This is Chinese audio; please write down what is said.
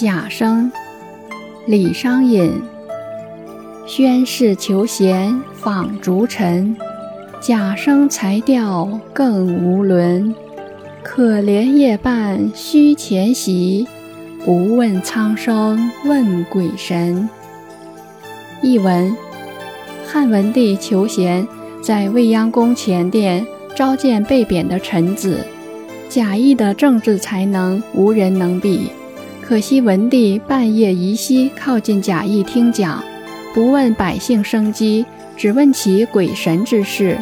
贾生，李商隐。宣室求贤访逐臣，贾生才调更无伦。可怜夜半虚前席，不问苍生问鬼神。译文：汉文帝求贤，在未央宫前殿召见被贬的臣子。贾谊的政治才能无人能比，可惜文帝半夜移息靠近贾谊听讲，不问百姓生机，只问其鬼神之事，